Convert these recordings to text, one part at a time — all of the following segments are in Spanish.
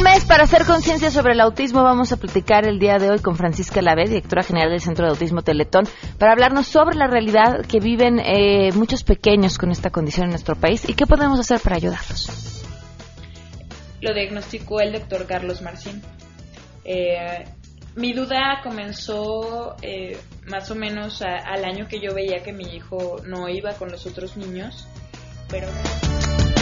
el mes para hacer conciencia sobre el autismo. Vamos a platicar el día de hoy con Francisca Lavé, directora general del Centro de Autismo Teletón, para hablarnos sobre la realidad que viven eh, muchos pequeños con esta condición en nuestro país y qué podemos hacer para ayudarlos. Lo diagnosticó el doctor Carlos Marcín. Eh, mi duda comenzó eh, más o menos al año que yo veía que mi hijo no iba con los otros niños, pero...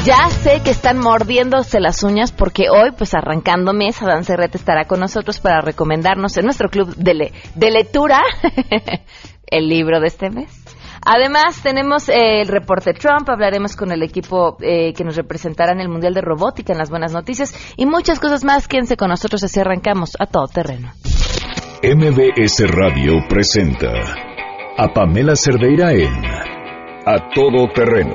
Ya sé que están mordiéndose las uñas porque hoy, pues arrancando mes, Adán Cerrete estará con nosotros para recomendarnos en nuestro club de, de lectura el libro de este mes. Además, tenemos el reporte Trump, hablaremos con el equipo eh, que nos representará en el Mundial de Robótica en las buenas noticias y muchas cosas más. Quédense con nosotros así arrancamos a todo terreno. MBS Radio presenta a Pamela Cerdeira en A Todo Terreno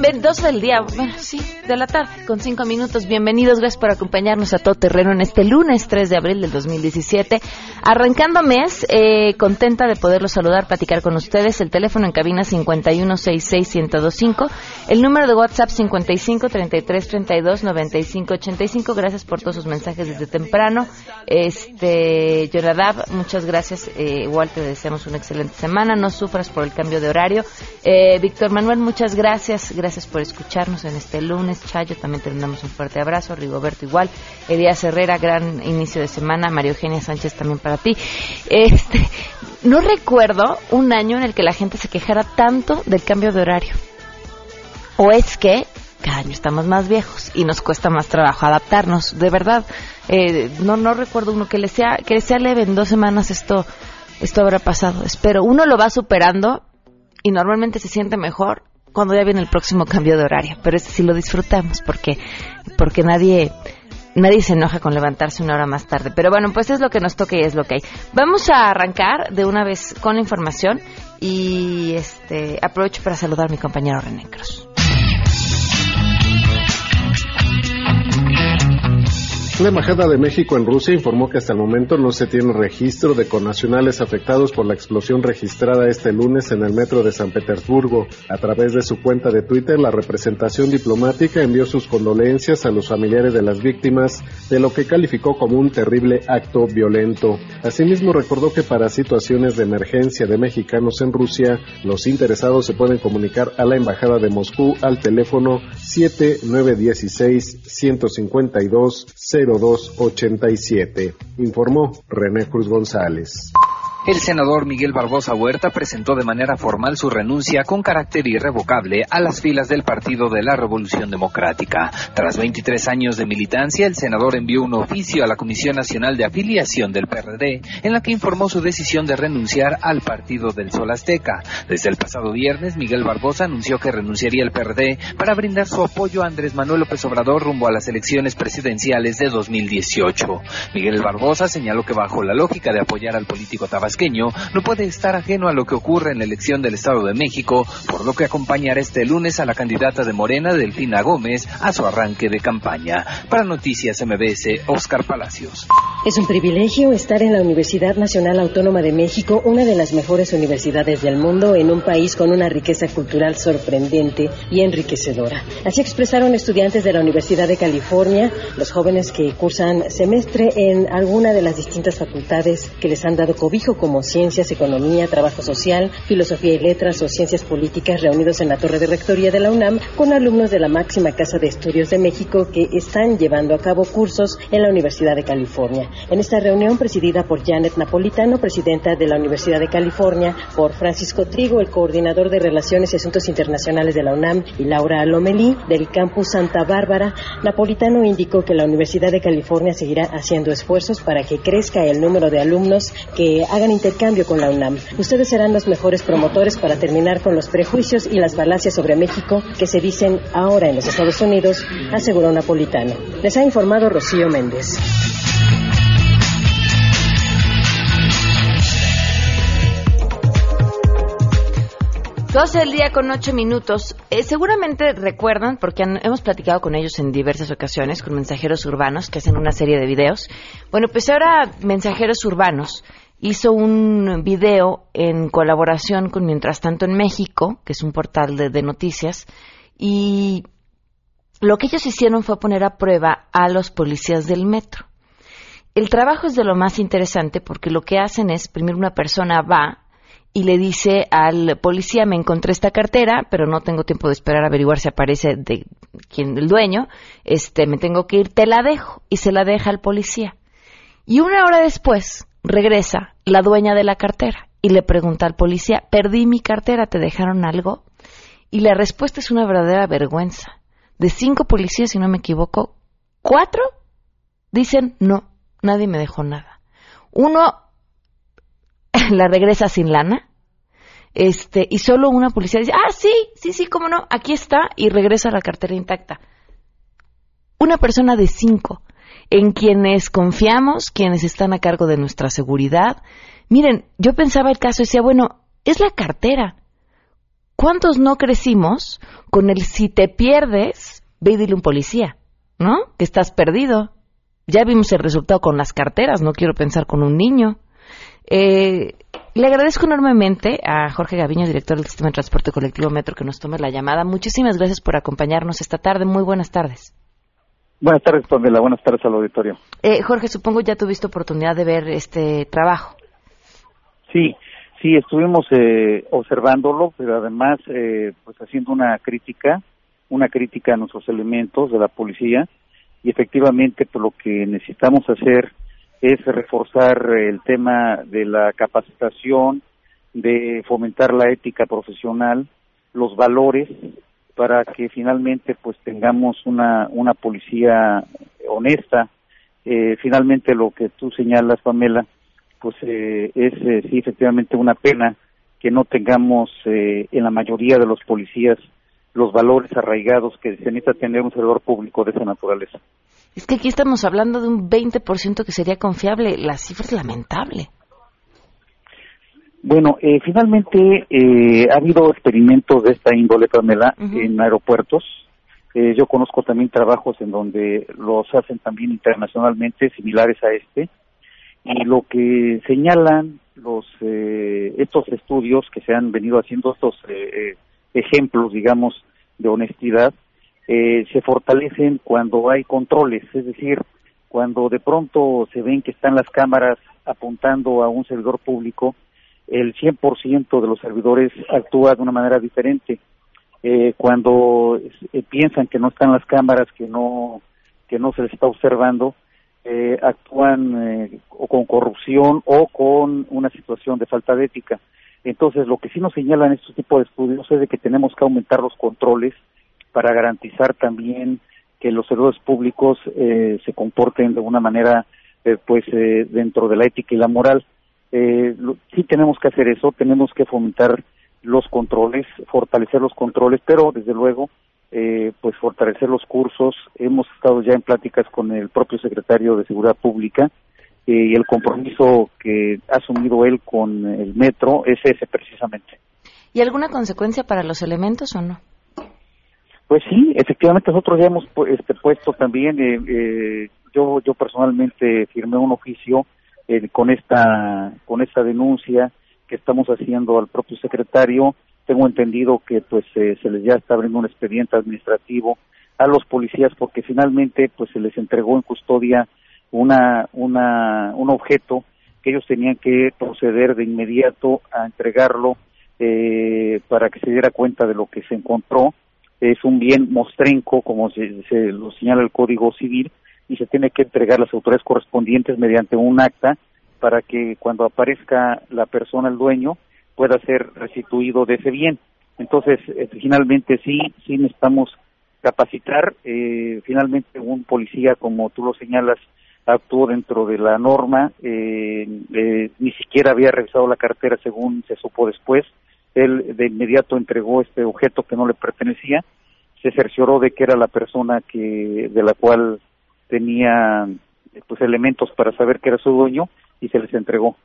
Bienvenidos del día, bueno, sí, de la tarde, con cinco minutos. Bienvenidos, gracias por acompañarnos a todo terreno en este lunes 3 de abril del 2017. Arrancando mes, eh, contenta de poderlos saludar, platicar con ustedes. El teléfono en cabina 5166125, el número de WhatsApp 5533329585. Gracias por todos sus mensajes desde temprano. Este, Yonadab, muchas gracias. Eh, igual te deseamos una excelente semana. No sufras por el cambio de horario. Eh, Víctor Manuel, muchas gracias. Gracias por escucharnos en este lunes. Chayo, también te mandamos un fuerte abrazo. Rigoberto igual. Elías Herrera, gran inicio de semana. María Eugenia Sánchez también para ti. Este, no recuerdo un año en el que la gente se quejara tanto del cambio de horario. O es que cada año estamos más viejos y nos cuesta más trabajo adaptarnos, de verdad. Eh, no no recuerdo uno que le sea que le sea leve en dos semanas esto esto habrá pasado. Espero uno lo va superando y normalmente se siente mejor cuando ya viene el próximo cambio de horario. Pero este sí lo disfrutamos porque porque nadie nadie se enoja con levantarse una hora más tarde. Pero bueno, pues es lo que nos toca y es lo que hay. Vamos a arrancar de una vez con la información y este aprovecho para saludar a mi compañero René Cruz. La Embajada de México en Rusia informó que hasta el momento no se tiene registro de connacionales afectados por la explosión registrada este lunes en el metro de San Petersburgo. A través de su cuenta de Twitter, la representación diplomática envió sus condolencias a los familiares de las víctimas de lo que calificó como un terrible acto violento. Asimismo, recordó que para situaciones de emergencia de mexicanos en Rusia, los interesados se pueden comunicar a la Embajada de Moscú al teléfono 7916 152 0287, informó René Cruz González. El senador Miguel Barbosa Huerta presentó de manera formal su renuncia con carácter irrevocable a las filas del Partido de la Revolución Democrática. Tras 23 años de militancia, el senador envió un oficio a la Comisión Nacional de Afiliación del PRD en la que informó su decisión de renunciar al Partido del Sol Azteca. Desde el pasado viernes, Miguel Barbosa anunció que renunciaría al PRD para brindar su apoyo a Andrés Manuel López Obrador rumbo a las elecciones presidenciales de 2018. Miguel Barbosa señaló que bajo la lógica de apoyar al político tabasco no puede estar ajeno a lo que ocurre en la elección del Estado de México, por lo que acompañará este lunes a la candidata de Morena, Delfina Gómez, a su arranque de campaña. Para Noticias MBS, Oscar Palacios. Es un privilegio estar en la Universidad Nacional Autónoma de México, una de las mejores universidades del mundo, en un país con una riqueza cultural sorprendente y enriquecedora. Así expresaron estudiantes de la Universidad de California, los jóvenes que cursan semestre en alguna de las distintas facultades que les han dado cobijo como ciencias, economía, trabajo social, filosofía y letras o ciencias políticas reunidos en la torre de rectoría de la UNAM con alumnos de la máxima casa de estudios de México que están llevando a cabo cursos en la Universidad de California. En esta reunión presidida por Janet Napolitano, presidenta de la Universidad de California, por Francisco Trigo, el coordinador de Relaciones y Asuntos Internacionales de la UNAM, y Laura Lomelí, del campus Santa Bárbara, Napolitano indicó que la Universidad de California seguirá haciendo esfuerzos para que crezca el número de alumnos que hagan intercambio con la UNAM. Ustedes serán los mejores promotores para terminar con los prejuicios y las falacias sobre México que se dicen ahora en los Estados Unidos, aseguró Napolitano. Les ha informado Rocío Méndez. 12 del día con 8 minutos. Eh, seguramente recuerdan, porque hemos platicado con ellos en diversas ocasiones, con mensajeros urbanos que hacen una serie de videos. Bueno, pues ahora Mensajeros Urbanos hizo un video en colaboración con Mientras tanto en México, que es un portal de, noticias, y lo que ellos hicieron fue poner a prueba a los policías del metro. El trabajo es de lo más interesante porque lo que hacen es, primero una persona va y le dice al policía, me encontré esta cartera, pero no tengo tiempo de esperar a averiguar si aparece de quién el dueño, este, me tengo que ir, te la dejo, y se la deja al policía. Y una hora después regresa la dueña de la cartera y le pregunta al policía, perdí mi cartera, ¿te dejaron algo? Y la respuesta es una verdadera vergüenza. De cinco policías, si no me equivoco, cuatro dicen, no, nadie me dejó nada. Uno la regresa sin lana. Este, y solo una policía dice, ah, sí, sí, sí, cómo no, aquí está, y regresa la cartera intacta. Una persona de cinco, en quienes confiamos, quienes están a cargo de nuestra seguridad. Miren, yo pensaba el caso y decía, bueno, es la cartera. ¿Cuántos no crecimos con el si te pierdes, ve y dile un policía, ¿no? Que estás perdido. Ya vimos el resultado con las carteras, no quiero pensar con un niño. Eh, le agradezco enormemente a Jorge Gaviño, director del Sistema de Transporte Colectivo Metro, que nos tome la llamada. Muchísimas gracias por acompañarnos esta tarde. Muy buenas tardes. Buenas tardes, Pamela. Buenas tardes al auditorio. Eh, Jorge, supongo ya tuviste oportunidad de ver este trabajo. Sí, sí, estuvimos eh, observándolo, pero además, eh, pues haciendo una crítica, una crítica a nuestros elementos de la policía y efectivamente, por pues, lo que necesitamos hacer es reforzar el tema de la capacitación, de fomentar la ética profesional, los valores, para que finalmente pues tengamos una, una policía honesta. Eh, finalmente lo que tú señalas, Pamela, pues eh, es eh, sí efectivamente una pena que no tengamos en la mayoría de los policías los valores arraigados que se necesita tener un servidor público de esa naturaleza. Es que aquí estamos hablando de un 20% que sería confiable. La cifra es lamentable. Bueno, eh, finalmente eh, ha habido experimentos de esta índole, Pamela, en aeropuertos. Eh, yo conozco también trabajos en donde los hacen también internacionalmente, similares a este. Y lo que señalan los estos estudios que se han venido haciendo, estos ejemplos, digamos, de honestidad, eh, se fortalecen cuando hay controles, es decir, cuando de pronto se ven que están las cámaras apuntando a un servidor público, el 100% de los servidores actúa de una manera diferente. Eh, cuando eh, piensan que no están las cámaras, que no que no se les está observando, eh, actúan o con corrupción o con una situación de falta de ética. Entonces, lo que sí nos señalan estos tipos de estudios es de que tenemos que aumentar los controles, para garantizar también que los servidores públicos eh, se comporten de una manera eh, pues eh, dentro de la ética y la moral. Sí tenemos que hacer eso, tenemos que fomentar los controles, fortalecer los controles, pero desde luego pues fortalecer los cursos. Hemos estado ya en pláticas con el propio secretario de Seguridad Pública y el compromiso que ha asumido él con el metro es ese precisamente. ¿Y alguna consecuencia para los elementos o no? Pues sí, efectivamente nosotros ya hemos este, puesto también, eh, eh, yo yo personalmente firmé un oficio eh, con esta con esta denuncia que estamos haciendo al propio secretario. Tengo entendido que pues se les ya está abriendo un expediente administrativo a los policías porque finalmente pues se les entregó en custodia una una un objeto que ellos tenían que proceder de inmediato a entregarlo para que se diera cuenta de lo que se encontró es un bien mostrenco, como se, lo señala el Código Civil, y se tiene que entregar a las autoridades correspondientes mediante un acta para que cuando aparezca la persona, el dueño, pueda ser restituido de ese bien. Entonces, eh, finalmente sí, sí necesitamos capacitar. Eh, finalmente, un policía, como tú lo señalas, actuó dentro de la norma, eh, ni siquiera había revisado la cartera según se supo después, él de inmediato entregó este objeto que no le pertenecía, se cercioró de que era la persona que de la cual tenía pues elementos para saber que era su dueño y se les entregó.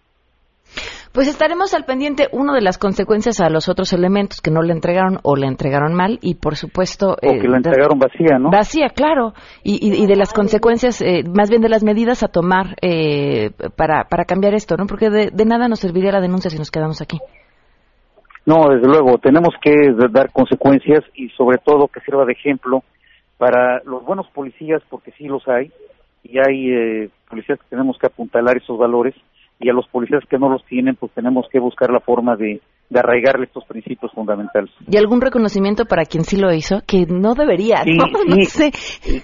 Pues estaremos al pendiente, uno de las consecuencias a los otros elementos que no le entregaron o le entregaron mal y por supuesto... O que la eh, entregaron vacía, ¿no? Vacía, claro. Y, y, y de las consecuencias, eh, más bien de las medidas a tomar eh, para, para cambiar esto, ¿no? Porque de, de nada nos serviría la denuncia si nos quedamos aquí. No, desde luego, tenemos que dar consecuencias y sobre todo que sirva de ejemplo para los buenos policías, porque sí los hay, y hay eh, policías que tenemos que apuntalar esos valores, y a los policías que no los tienen, pues tenemos que buscar la forma de, de arraigarle estos principios fundamentales. ¿Y algún reconocimiento para quien sí lo hizo? Que no debería, Sí, ¿no? No sé.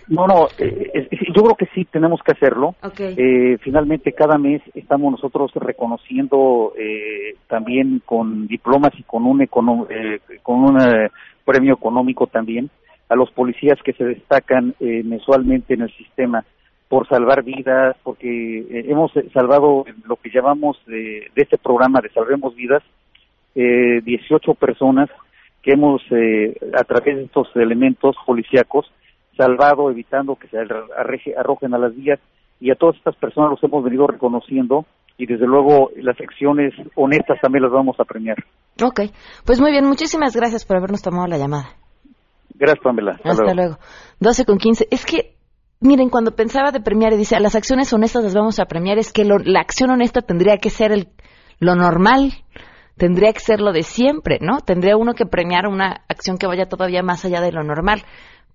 No, no, eh, yo creo que sí tenemos que hacerlo. Eh, finalmente, cada mes estamos nosotros reconociendo eh, también con diplomas y con un, econo- eh, con un eh, premio económico también a los policías que se destacan eh, mensualmente en el sistema por salvar vidas, porque eh, hemos eh, salvado lo que llamamos de, este programa de Salvemos Vidas, eh, 18 personas que hemos, eh, a través de estos elementos policíacos, salvado, evitando que se arreje- arrojen a las vías, y a todas estas personas los hemos venido reconociendo, y desde luego las acciones honestas también las vamos a premiar. Ok. Pues muy bien, muchísimas gracias por habernos tomado la llamada. Gracias, Pamela. Hasta Hasta luego. luego. 12 con 15. Es que, miren, cuando pensaba de premiar y dice, a las acciones honestas las vamos a premiar, es que lo- la acción honesta tendría que ser el, lo normal, tendría que ser lo de siempre, ¿no? Tendría uno que premiar una acción que vaya todavía más allá de lo normal.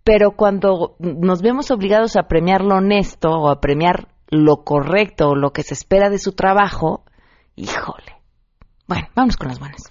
Pero cuando nos vemos obligados a premiar lo honesto o a premiar lo correcto o lo que se espera de su trabajo, híjole. Bueno, vamos con las buenas.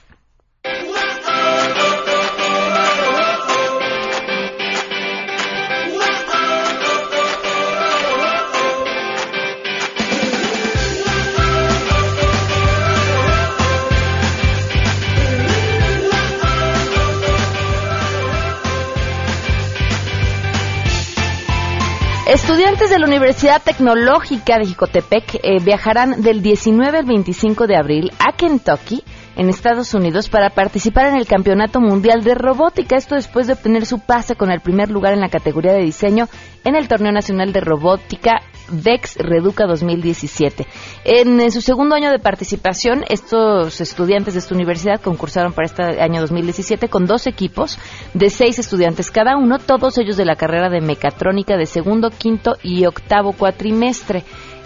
Estudiantes de la Universidad Tecnológica de Jicotepec eh, viajarán del 19 al 25 de abril a Kentucky, en Estados Unidos, para participar en el Campeonato Mundial de Robótica. Esto después de obtener su pase con el primer lugar en la categoría de diseño en el Torneo Nacional de Robótica VEX Reduca 2017. En, eh, su segundo año de participación, estos estudiantes de esta universidad concursaron para este año 2017 con dos equipos de seis estudiantes cada uno, todos ellos de la carrera de mecatrónica de segundo, quinto y octavo cuatrimestre.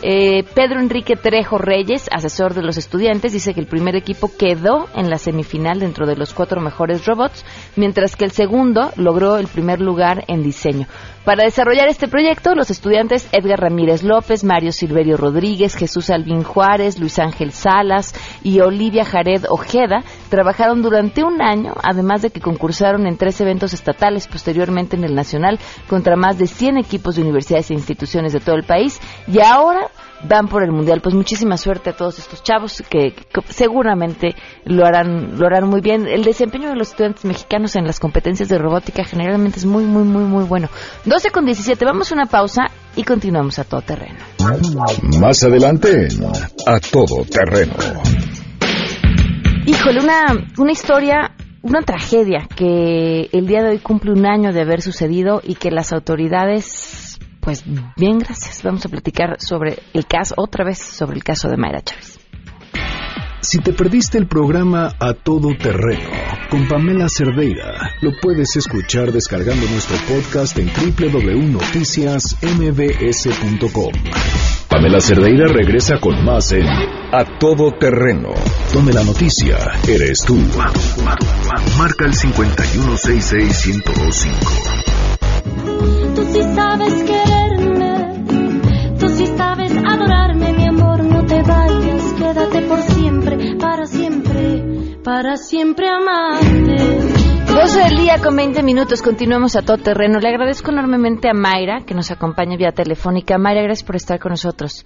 Eh, Pedro Enrique Trejo Reyes, asesor de los estudiantes, dice que el primer equipo quedó en la semifinal dentro de los cuatro mejores robots, mientras que el segundo logró el primer lugar en diseño. Para desarrollar este proyecto, los estudiantes Edgar Ramírez López, Mario Silverio Rodríguez, Jesús Albín Juárez, Luis Ángel Salas y Olivia Jared Ojeda trabajaron durante un año, además de que concursaron en tres eventos estatales, posteriormente en el nacional, contra más de 100 equipos de universidades e instituciones de todo el país, y ahora van por el mundial. Pues muchísima suerte a todos estos chavos que, que seguramente lo harán, lo harán muy bien. El desempeño de los estudiantes mexicanos en las competencias de robótica generalmente es muy, muy, muy, muy bueno. 12 con 17, vamos a una pausa y continuamos a todo terreno. Más adelante A Todo Terreno. Híjole, una, una historia, una tragedia que el día de hoy cumple un año de haber sucedido y que las autoridades, pues bien, gracias. Vamos a platicar sobre el caso, otra vez sobre el caso de Mayra Chávez. Si te perdiste el programa A Todo Terreno con Pamela Cerdeira, lo puedes escuchar descargando nuestro podcast en www.noticiasmbs.com. Pamela Cerdeira regresa con más en A Todo Terreno, donde la noticia eres tú. Marca el 5166125. Para siempre amarte. 12 del día con 20 minutos, continuamos a todo terreno. Le agradezco enormemente a Mayra que nos acompaña vía telefónica. Mayra, gracias por estar con nosotros.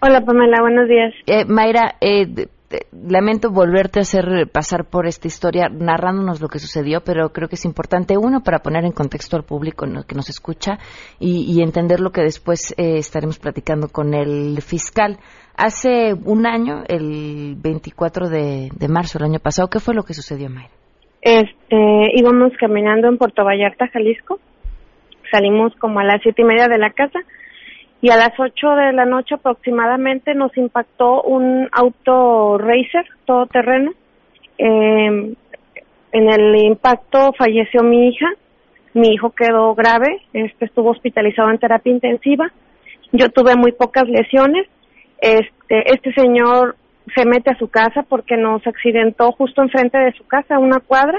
Hola Pamela, buenos días. Eh, Mayra, eh, lamento volverte a hacer pasar por esta historia narrándonos lo que sucedió, pero creo que es importante, uno, para poner en contexto al público que nos escucha y, entender lo que después eh, estaremos platicando con el fiscal. Hace un año, el 24 de, de marzo del año pasado, ¿qué fue lo que sucedió, Mayra? Este, íbamos caminando en Puerto Vallarta, Jalisco. Salimos como a las siete y media de la casa y a las 8 de la noche aproximadamente nos impactó un auto racer todoterreno. Eh, en el impacto falleció mi hija, mi hijo quedó grave, este estuvo hospitalizado en terapia intensiva. Yo tuve muy pocas lesiones. Este este señor se mete a su casa porque nos accidentó justo enfrente de su casa, una cuadra.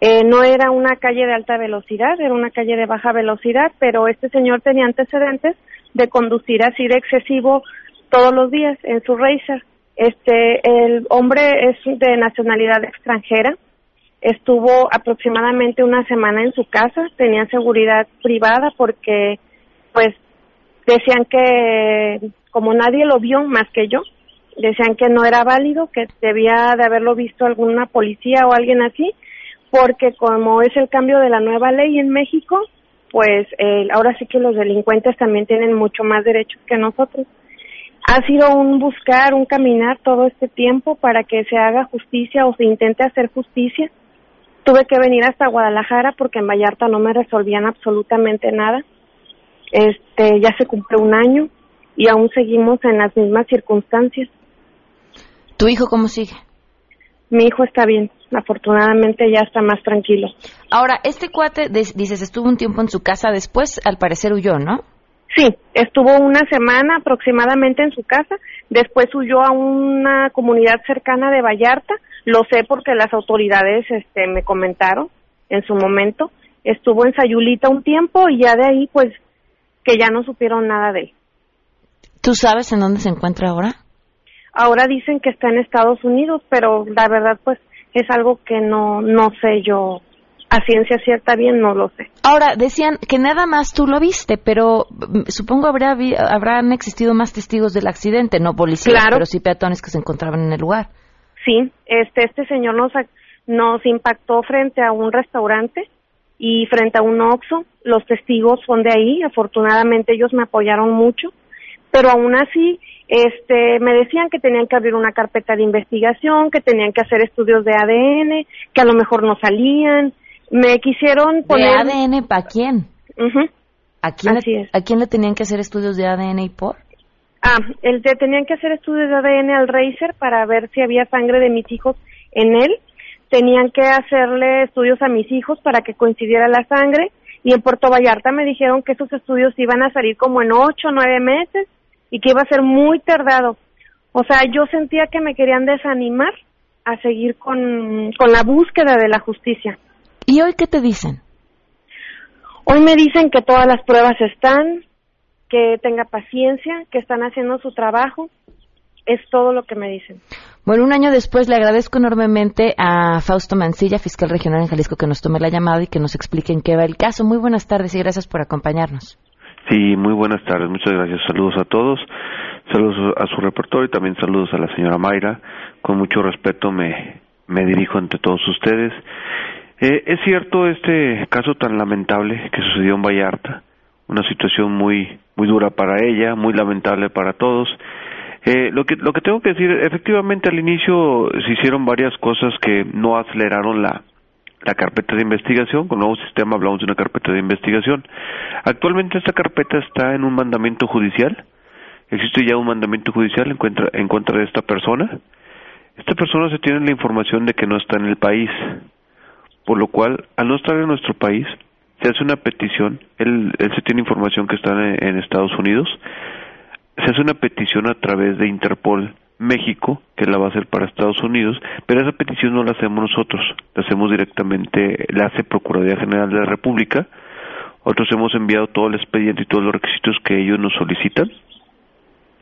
Eh, no era una calle de alta velocidad, era una calle de baja velocidad, pero este señor tenía antecedentes de conducir así de excesivo todos los días en su racer. Este, el hombre es de nacionalidad extranjera, estuvo aproximadamente una semana en su casa, tenía seguridad privada porque, pues, decían que, como nadie lo vio más que yo, decían que no era válido, que debía de haberlo visto alguna policía o alguien así, porque como es el cambio de la nueva ley en México, pues eh, ahora sí que los delincuentes también tienen mucho más derechos que nosotros. Ha sido un buscar, un caminar todo este tiempo para que se haga justicia o se intente hacer justicia. Tuve que venir hasta Guadalajara porque en Vallarta no me resolvían absolutamente nada. Este, ya se cumplió un año y aún seguimos en las mismas circunstancias. ¿Tu hijo cómo sigue? Mi hijo está bien, afortunadamente ya está más tranquilo. Ahora, este cuate, dices, estuvo un tiempo en su casa, después al parecer huyó, ¿no? Sí, estuvo una semana aproximadamente en su casa, después huyó a una comunidad cercana de Vallarta, lo sé porque las autoridades este, me comentaron en su momento, estuvo en Sayulita un tiempo y ya de ahí pues que ya no supieron nada de él. ¿Tú sabes en dónde se encuentra ahora? Ahora dicen que está en Estados Unidos, pero la verdad pues es algo que no no sé yo a ciencia cierta bien no lo sé. Ahora decían que nada más tú lo viste, pero mm, supongo habrá habrán existido más testigos del accidente, no policías, pero sí peatones que se encontraban en el lugar. Sí, este este señor nos nos impactó frente a un restaurante y frente a un Oxxo. Los testigos son de ahí, afortunadamente ellos me apoyaron mucho, pero aún así este me decían que tenían que abrir una carpeta de investigación, que tenían que hacer estudios de ADN, que a lo mejor no salían. Me quisieron poner ¿De ADN para quién? ¿A quién, Así le, es. ¿A quién le tenían que hacer estudios de ADN y por? Ah, el de, tenían que hacer estudios de ADN al Racer para ver si había sangre de mis hijos en él. Tenían que hacerle estudios a mis hijos para que coincidiera la sangre. Y en Puerto Vallarta me dijeron que esos estudios iban a salir como en ocho o nueve meses y que iba a ser muy tardado. O sea, yo sentía que me querían desanimar a seguir con, con la búsqueda de la justicia. ¿Y hoy qué te dicen? Hoy me dicen que todas las pruebas están, que tenga paciencia, que están haciendo su trabajo. Es todo lo que me dicen. Bueno, un año después le agradezco enormemente a Fausto Mancilla, fiscal regional en Jalisco, que nos tome la llamada y que nos explique en qué va el caso. Muy buenas tardes y gracias por acompañarnos. Sí, muy buenas tardes, muchas gracias. Saludos a todos, saludos a su reportero y también saludos a la señora Mayra. Con mucho respeto me, me dirijo ante todos ustedes. Eh, es cierto este caso tan lamentable que sucedió en Vallarta, una situación muy muy dura para ella, muy lamentable para todos. Eh, lo que lo que tengo que decir, efectivamente al inicio se hicieron varias cosas que no aceleraron la la carpeta de investigación, con nuevo sistema hablamos de una carpeta de investigación. Actualmente esta carpeta está en un mandamiento judicial, existe ya un mandamiento judicial en contra, en contra de esta persona. Esta persona se tiene la información de que no está en el país, por lo cual, al no estar en nuestro país, se hace una petición, él, él se tiene información que está en Estados Unidos, se hace una petición a través de Interpol México, que la va a hacer para Estados Unidos, pero esa petición no la hacemos nosotros, la hacemos directamente, la hace Procuraduría General de la República, nosotros hemos enviado todo el expediente y todos los requisitos que ellos nos solicitan.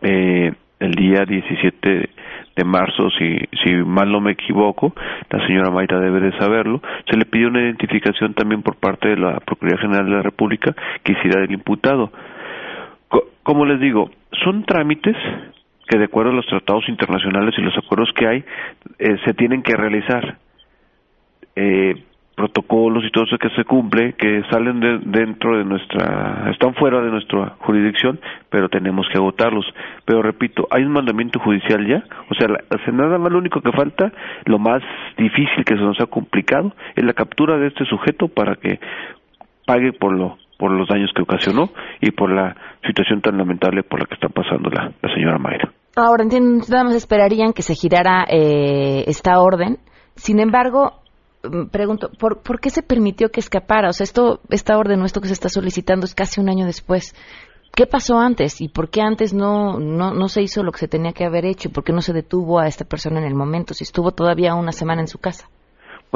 Eh, el día 17 de marzo, si, si mal no me equivoco, la señora Mayra debe de saberlo, se le pidió una identificación también por parte de la Procuraduría General de la República que hiciera del imputado. Co como les digo, son trámites que de acuerdo a los tratados internacionales y los acuerdos que hay, eh, se tienen que realizar. Eh, protocolos y todo eso que se cumple, que salen de, dentro de nuestra, están fuera de nuestra jurisdicción, pero tenemos que agotarlos. Pero repito, hay un mandamiento judicial ya, o sea, la, nada más lo único que falta, lo más difícil que se nos ha complicado, es la captura de este sujeto para que pague por lo por los daños que ocasionó y por la situación tan lamentable por la que está pasando la, señora Mayra. Ahora entiendo, nada más esperarían que se girara eh, esta orden. Sin embargo, mm, pregunto, ¿por, ¿por qué se permitió que escapara? O sea, esto, esta orden o esto que se está solicitando es casi un año después. ¿Qué pasó antes y por qué antes no, no, no se hizo lo que se tenía que haber hecho? ¿Por qué no se detuvo a esta persona en el momento si estuvo todavía una semana en su casa?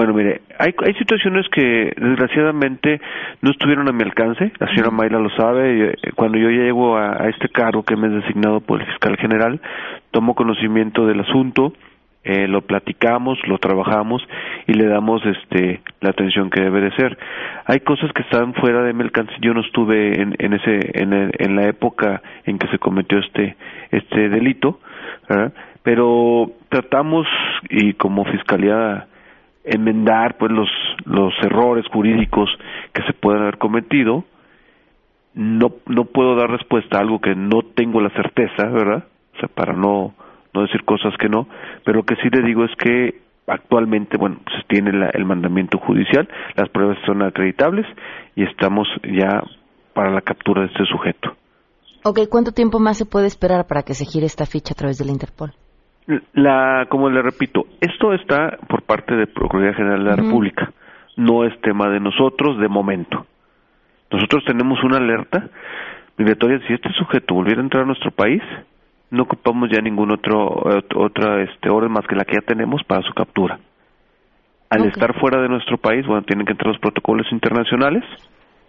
Bueno, mire, hay, hay situaciones que desgraciadamente no estuvieron a mi alcance, la señora Mayla lo sabe, eh, cuando yo llego a, a, este cargo que me es designado por el fiscal general, tomo conocimiento del asunto, eh, lo platicamos, lo trabajamos y le damos este la atención que debe de ser. Hay cosas que están fuera de mi alcance, yo no estuve en, en ese en, el, en la época en que se cometió este este delito, ¿verdad? pero tratamos y como fiscalía enmendar pues los los errores jurídicos que se puedan haber cometido. No no puedo dar respuesta a algo que no tengo la certeza verdad o sea para no no decir cosas que no. Pero lo que sí le digo es que actualmente bueno se tiene la, el mandamiento judicial las pruebas son acreditables y estamos ya para la captura de este sujeto. Ok, ¿cuánto tiempo más se puede esperar para que se gire esta ficha a través de la Interpol? La, como le repito, esto está por parte de Procuraduría General de la uh -huh. República, no es tema de nosotros de momento. Nosotros tenemos una alerta migratoria, si este sujeto volviera a entrar a nuestro país, no ocupamos ya ningún otro otra este orden más que la que ya tenemos para su captura. Al okay. estar fuera de nuestro país, bueno, tienen que entrar los protocolos internacionales,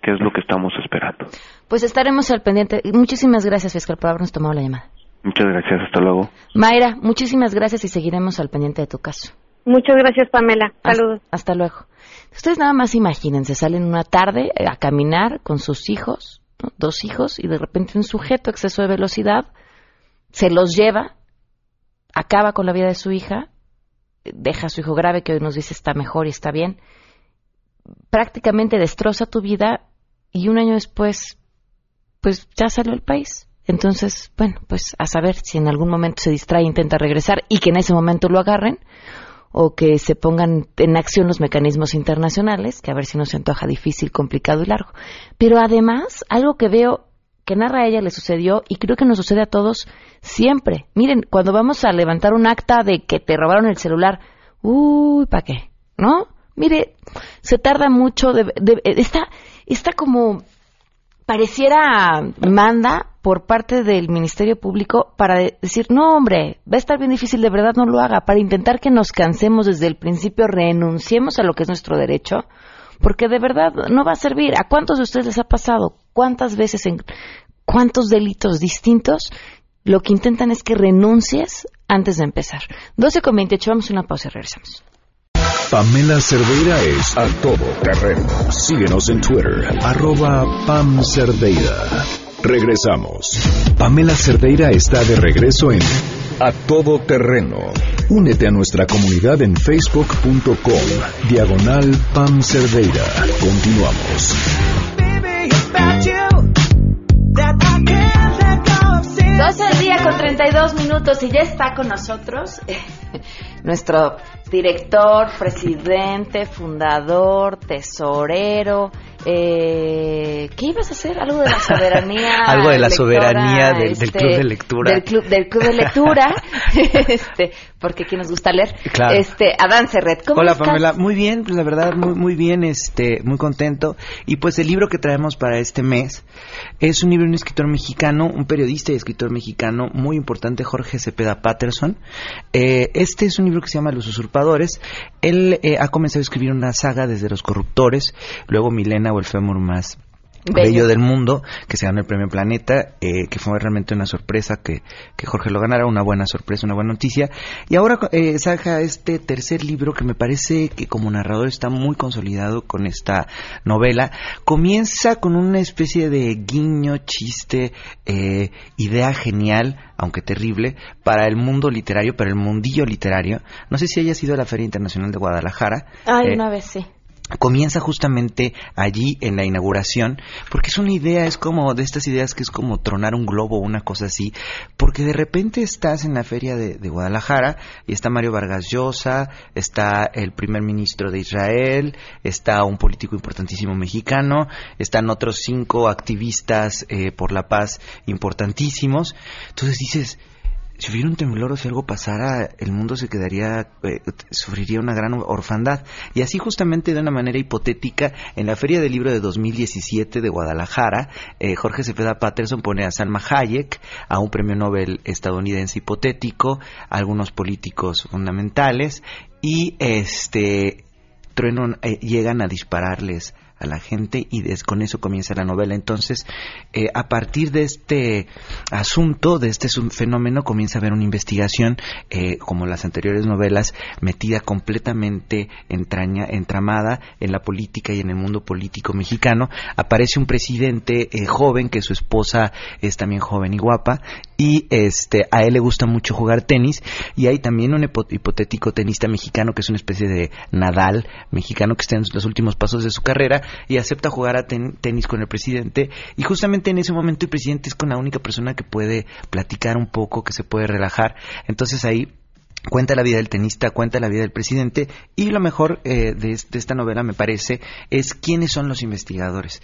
que es lo que estamos esperando. Pues estaremos al pendiente. Muchísimas gracias, fiscal, por habernos tomado la llamada. Muchas gracias, hasta luego. Mayra, muchísimas gracias y seguiremos al pendiente de tu caso. Muchas gracias, Pamela. Saludos. Hasta, hasta luego. Ustedes nada más imagínense, salen una tarde a caminar con sus hijos, ¿no? dos hijos, y de repente un sujeto exceso de velocidad se los lleva, acaba con la vida de su hija, deja a su hijo grave, que hoy nos dice está mejor y está bien, prácticamente destroza tu vida y un año después, pues ya salió del país. Entonces, bueno, pues a saber si en algún momento se distrae intenta regresar y que en ese momento lo agarren o que se pongan en acción los mecanismos internacionales, que a ver si nos se antoja difícil, complicado y largo. Pero además, algo que veo que narra ella le sucedió y creo que nos sucede a todos siempre. Miren, cuando vamos a levantar un acta de que te robaron el celular, uy, ¿para qué? ¿No? Mire, se tarda mucho, de, de, está, está como pareciera manda por parte del Ministerio Público para decir, no hombre, va a estar bien difícil, de verdad no lo haga, para intentar que nos cansemos desde el principio, renunciemos a lo que es nuestro derecho, porque de verdad no va a servir. ¿A cuántos de ustedes les ha pasado? ¿Cuántas veces en cuántos delitos distintos? Lo que intentan es que renuncies antes de empezar. 12 con 28, vamos a una pausa y regresamos. Pamela Cerdeira es a todo terreno. Síguenos en Twitter, arroba Pam Cerdeira. Regresamos. Pamela Cerdeira está de regreso en A Todo Terreno. Únete a nuestra comunidad en facebook.com, diagonal Pam Cerdeira. Continuamos. 12 del día con 32 minutos y ya está con nosotros nuestro director, presidente, fundador, tesorero. Eh, ¿Qué ibas a hacer? ¿Algo de la soberanía? Algo de la lectora, soberanía del, este, del, club de lectura. Del club, del club de lectura. este, porque aquí nos gusta leer. Claro. Este, Adán Serret, ¿cómo Hola estás? Pamela, muy bien, pues la verdad muy muy bien, este, muy contento. Y pues el libro que traemos para este mes es un libro de un escritor mexicano, un periodista y escritor mexicano muy importante, Jorge Cepeda Patterson. Eh, este es un libro que se llama Los Él eh, ha comenzado a escribir una saga desde Los corruptores, luego Milena o el fémur más Bello. Bello. del mundo, que se ganó el premio Planeta, eh, que fue realmente una sorpresa que, que, Jorge lo ganara, una buena sorpresa, una buena noticia. Y ahora eh, saca este tercer libro que me parece que como narrador está muy consolidado con esta novela. Comienza con una especie de guiño, chiste, eh, idea genial, aunque terrible, para el mundo literario, para el mundillo literario. No sé si haya sido la Feria Internacional de Guadalajara. Ay, una vez sí comienza justamente allí en la inauguración, porque es una idea, es como de estas ideas que es como tronar un globo o una cosa así, porque de repente estás en la feria de, Guadalajara y está Mario Vargas Llosa, está el primer ministro de Israel, está un político importantísimo mexicano, están otros cinco activistas eh, por la paz importantísimos, entonces dices, si hubiera un temblor o si algo pasara, el mundo se quedaría, eh, sufriría una gran orfandad. Y así justamente de una manera hipotética, en la Feria del Libro de 2017 de Guadalajara, eh, Jorge Cepeda Patterson pone a Salma Hayek, a un premio Nobel estadounidense hipotético, a algunos políticos fundamentales, y este trueno, eh, llegan a dispararles a la gente y con eso comienza la novela. Entonces, eh, a partir de este asunto, de este fenómeno, comienza a haber una investigación, eh, como las anteriores novelas, metida completamente entraña, entramada en la política y en el mundo político mexicano. Aparece un presidente eh, joven, que su esposa es también joven y guapa, y este a él le gusta mucho jugar tenis y hay también un hipotético tenista mexicano que es una especie de Nadal mexicano que está en los últimos pasos de su carrera y acepta jugar a tenis con el presidente y justamente en ese momento el presidente es con la única persona que puede platicar un poco, que se puede relajar. Entonces ahí cuenta la vida del tenista, cuenta la vida del presidente y lo mejor eh, de, esta novela me parece es quiénes son los investigadores.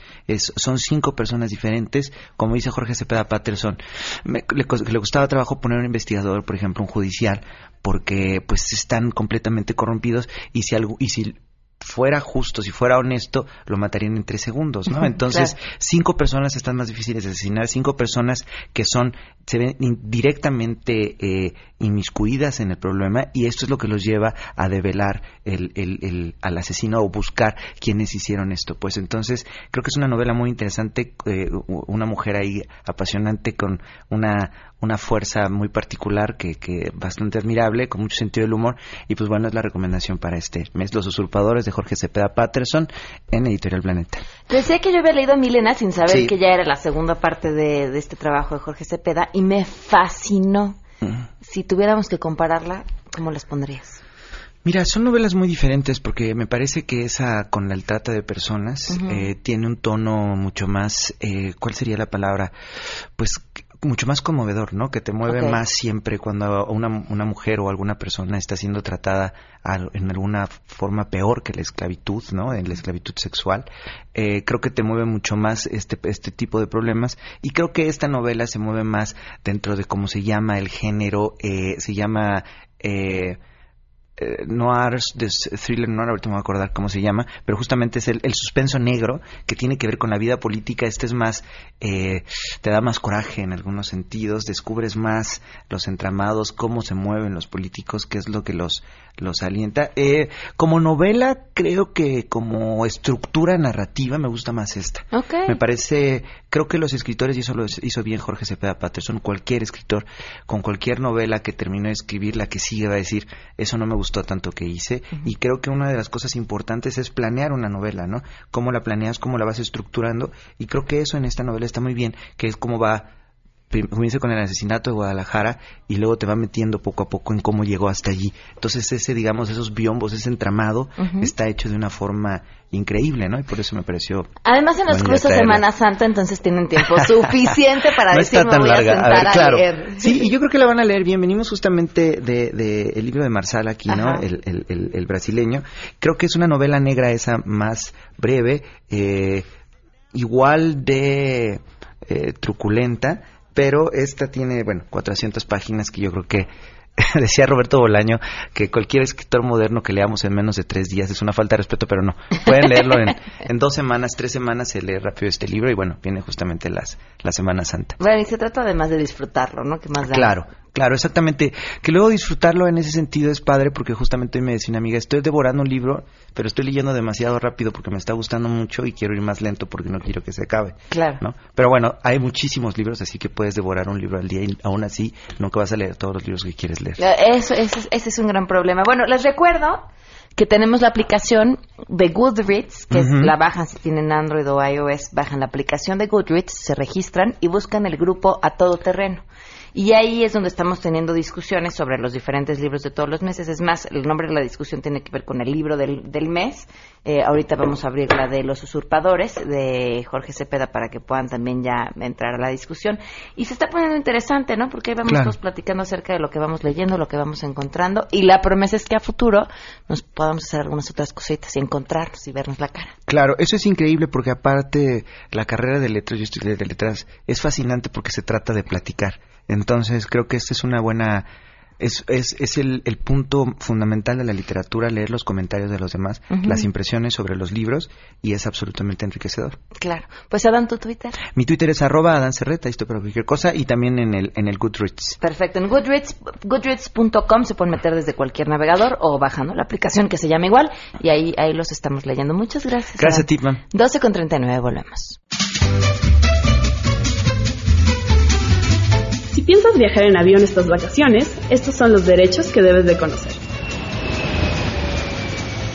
son cinco personas diferentes, como dice Jorge Cepeda Patterson. le, le, gustaba trabajo poner un investigador, por ejemplo, un judicial, porque pues están completamente corrompidos y si algo y si fuera justo, si fuera honesto, lo matarían en tres segundos, ¿no? Entonces, cinco personas están más difíciles de asesinar, cinco personas que son, se ven directamente eh, inmiscuidas en el problema y esto es lo que los lleva a develar el, el, al asesino o buscar quienes hicieron esto. Pues entonces, creo que es una novela muy interesante, eh, una mujer ahí apasionante con una, una fuerza muy particular que, que bastante admirable, con mucho sentido del humor y pues bueno, es la recomendación para este mes, Los Usurpadores de Jorge Cepeda Patterson en Editorial Planeta. Decía que yo había leído Milena sin saber que ya era la segunda parte de, este trabajo de Jorge Cepeda y me fascinó. Si tuviéramos que compararla, ¿cómo las pondrías? Mira, son novelas muy diferentes porque me parece que esa con el trata de personas eh, tiene un tono mucho más, eh, ¿cuál sería la palabra? Pues mucho más conmovedor, ¿no? Que te mueve más siempre cuando una, una, mujer o alguna persona está siendo tratada en alguna forma peor que la esclavitud, ¿no? En la esclavitud sexual. Eh, creo que te mueve mucho más este, este tipo de problemas y creo que esta novela se mueve más dentro de cómo se llama el género, eh, se llama... Eh, eh, noir, de thriller noir, ahorita me voy a acordar cómo se llama, pero justamente es el, suspenso negro que tiene que ver con la vida política. Este es más, eh, te da más coraje en algunos sentidos, descubres más los entramados, cómo se mueven los políticos, qué es lo que los, los alienta. Eh, como novela, creo que como estructura narrativa me gusta más esta. Me parece, creo que los escritores, y eso lo hizo bien Jorge Cepeda Patterson, cualquier escritor, con cualquier novela que termine de escribir, la que sigue va a decir, eso no me gustó tanto que hice. Y creo que una de las cosas importantes es planear una novela, ¿no? Cómo la planeas, cómo la vas estructurando. Y creo que eso en esta novela está muy bien, que es cómo va comienza con el asesinato de Guadalajara y luego te va metiendo poco a poco en cómo llegó hasta allí. Entonces ese, digamos, esos biombos, ese entramado está hecho de una forma increíble, ¿no? Y por eso me pareció... Además en los cruces de Semana Santa entonces tienen tiempo suficiente para no decir, está tan larga. a, ver, claro. Sí, y yo creo que la van a leer bien. Venimos justamente del de, el libro de Marsala aquí, ¿no? El, el, el, brasileño. Creo que es una novela negra esa más breve, eh, igual de eh, truculenta, pero esta tiene, bueno, 400 páginas que yo creo que decía Roberto Bolaño que cualquier escritor moderno que leamos en menos de tres días es una falta de respeto, pero no. Pueden leerlo en, en dos semanas, tres semanas, se lee rápido este libro y bueno, viene justamente las, la Semana Santa. Bueno, y se trata además de disfrutarlo, ¿no? Que más Claro, Claro, exactamente. Que luego disfrutarlo en ese sentido es padre porque justamente me decía una amiga, estoy devorando un libro, pero estoy leyendo demasiado rápido porque me está gustando mucho y quiero ir más lento porque no quiero que se acabe. Claro. ¿no? Pero bueno, hay muchísimos libros, así que puedes devorar un libro al día y aún así nunca vas a leer todos los libros que quieres leer. Eso, ese es un gran problema. Bueno, les recuerdo que tenemos la aplicación de Goodreads, que la bajan si tienen Android o iOS, bajan la aplicación de Goodreads, se registran y buscan el grupo a todo terreno. Y ahí es donde estamos teniendo discusiones sobre los diferentes libros de todos los meses. Es más, el nombre de la discusión tiene que ver con el libro del, del mes. Eh, ahorita vamos a abrir la de los usurpadores de Jorge Cepeda para que puedan también ya entrar a la discusión. Y se está poniendo interesante, ¿no? Porque ahí vamos todos platicando acerca de lo que vamos leyendo, lo que vamos encontrando. Y la promesa es que a futuro nos podamos hacer algunas otras cositas y encontrarnos y vernos la cara. Claro, eso es increíble porque aparte la carrera de letras, yo estoy de letras, es fascinante porque se trata de platicar. Entonces creo que esta es una buena es, es, es el, el, punto fundamental de la literatura, leer los comentarios de los demás, las impresiones sobre los libros, y es absolutamente enriquecedor. Claro. Pues Adán, tu Twitter. Mi Twitter es arroba Adán Cerreta, esto para cualquier cosa, y también en el, en el Goodreads. Perfecto. En Goodreads, goodreads.com se pueden meter desde cualquier navegador o bajando la aplicación que se llama igual, y ahí, ahí los estamos leyendo. Muchas gracias. Gracias, Tipman. 12 con 39, volvemos. Viajar en avión estas vacaciones, estos son los derechos que debes de conocer.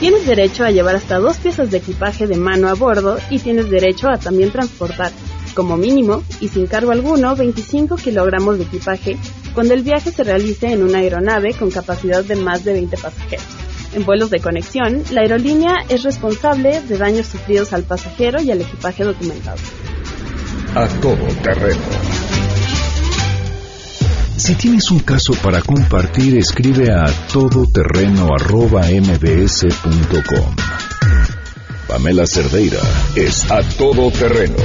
Tienes derecho a llevar hasta dos piezas de equipaje de mano a bordo y tienes derecho a también transportar, como mínimo y sin cargo alguno, 25 kilogramos de equipaje cuando el viaje se realice en una aeronave con capacidad de más de 20 pasajeros. En vuelos de conexión, la aerolínea es responsable de daños sufridos al pasajero y al equipaje documentado. A todo terreno. Si tienes un caso para compartir, escribe a todoterreno.mbs.com. Pamela Cerdeira es a todo terreno.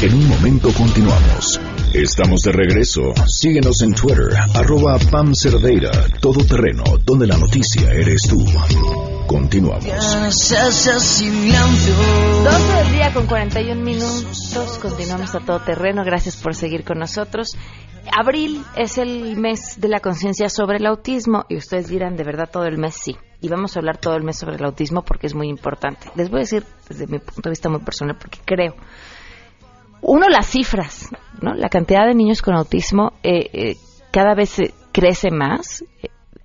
En un momento continuamos. Estamos de regreso. Síguenos en Twitter, arroba Pam Cerdeira, todoterreno, donde la noticia eres tú. Continuamos. 12 del día con 41 minutos. Continuamos a todo terreno. Gracias por seguir con nosotros. Abril es el mes de la conciencia sobre el autismo y ustedes dirán, ¿de verdad todo el mes? Sí. Y vamos a hablar todo el mes sobre el autismo porque es muy importante. Les voy a decir desde mi punto de vista muy personal porque creo. Uno, las cifras, ¿no? La cantidad de niños con autismo eh, eh, cada vez crece más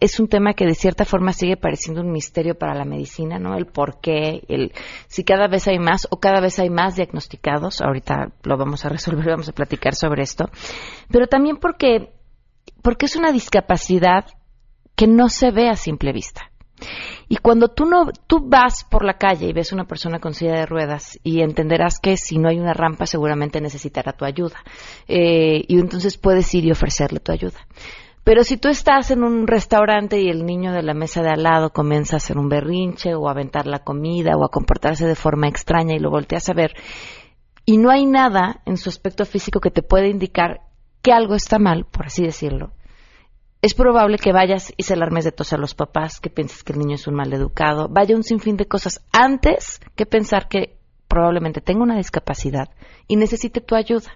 es un tema que de cierta forma sigue pareciendo un misterio para la medicina, ¿no? El por qué, el si cada vez hay más o cada vez hay más diagnosticados. Ahorita lo vamos a resolver, vamos a platicar sobre esto. Pero también porque porque es una discapacidad que no se ve a simple vista. Y cuando tú no, tú vas por la calle y ves una persona con silla de ruedas y entenderás que si no hay una rampa seguramente necesitará tu ayuda. Eh, y entonces puedes ir y ofrecerle tu ayuda. Pero si tú estás en un restaurante y el niño de la mesa de al lado comienza a hacer un berrinche o a aventar la comida o a comportarse de forma extraña y lo volteas a ver y no hay nada en su aspecto físico que te pueda indicar que algo está mal, por así decirlo, es probable que vayas y se alarmes de tos a los papás, que pienses que el niño es un mal educado, vaya un sinfín de cosas antes que pensar que probablemente tenga una discapacidad y necesite tu ayuda.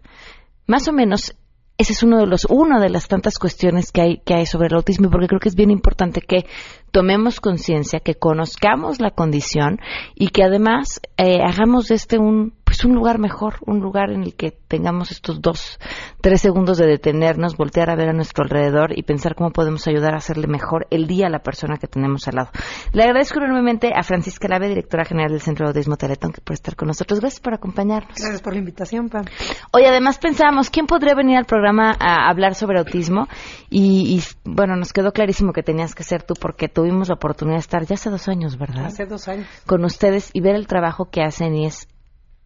Más o menos ese es uno de los una de las tantas cuestiones que hay que hay sobre el autismo porque creo que es bien importante que tomemos conciencia que conozcamos la condición y que además eh, hagamos de este un pues un lugar mejor, un lugar en el que tengamos estos dos, tres segundos de detenernos, voltear a ver a nuestro alrededor y pensar cómo podemos ayudar a hacerle mejor el día a la persona que tenemos al lado. Le agradezco enormemente a Francisca Lave, directora general del Centro de Autismo Teletón, por estar con nosotros. Gracias por acompañarnos. Gracias por la invitación, Pam. Hoy además pensábamos, ¿quién podría venir al programa a hablar sobre autismo? Y, y, bueno, nos quedó clarísimo que tenías que ser tú porque tuvimos la oportunidad de estar ya hace dos años, ¿verdad? Hace dos años. Con ustedes y ver el trabajo que hacen y es